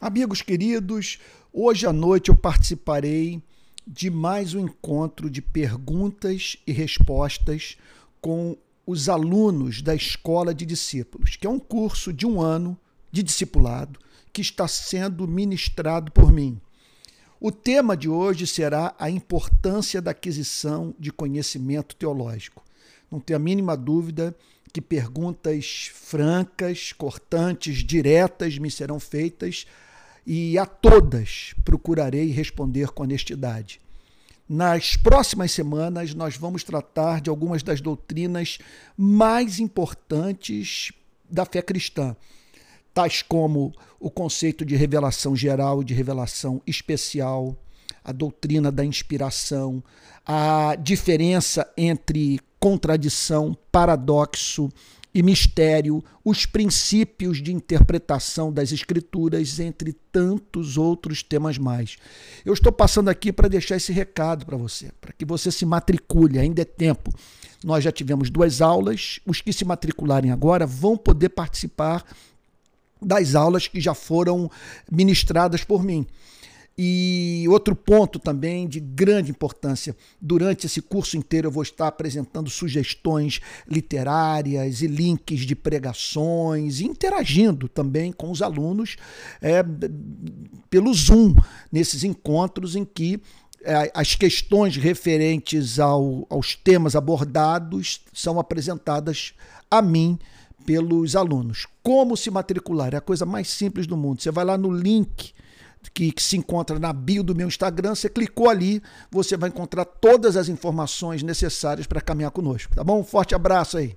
Amigos queridos, hoje à noite eu participarei de mais um encontro de perguntas e respostas com os alunos da Escola de Discípulos, que é um curso de um ano de discipulado que está sendo ministrado por mim. O tema de hoje será a importância da aquisição de conhecimento teológico. Não tenho a mínima dúvida que perguntas francas, cortantes, diretas me serão feitas e a todas procurarei responder com honestidade. Nas próximas semanas, nós vamos tratar de algumas das doutrinas mais importantes da fé cristã, tais como o conceito de revelação geral e de revelação especial, a doutrina da inspiração, a diferença entre contradição, paradoxo e mistério, os princípios de interpretação das Escrituras, entre tantos outros temas mais. Eu estou passando aqui para deixar esse recado para você, para que você se matricule, ainda é tempo. Nós já tivemos duas aulas, os que se matricularem agora vão poder participar das aulas que já foram ministradas por mim. E outro ponto também de grande importância: durante esse curso inteiro eu vou estar apresentando sugestões literárias e links de pregações, interagindo também com os alunos é, pelo Zoom, nesses encontros em que é, as questões referentes ao, aos temas abordados são apresentadas a mim pelos alunos. Como se matricular? É a coisa mais simples do mundo. Você vai lá no link que, que, se encontra na bio do meu Instagram. Você clicou ali, você vai encontrar todas as informações necessárias para caminhar conosco, tá bom? Um forte abraço aí.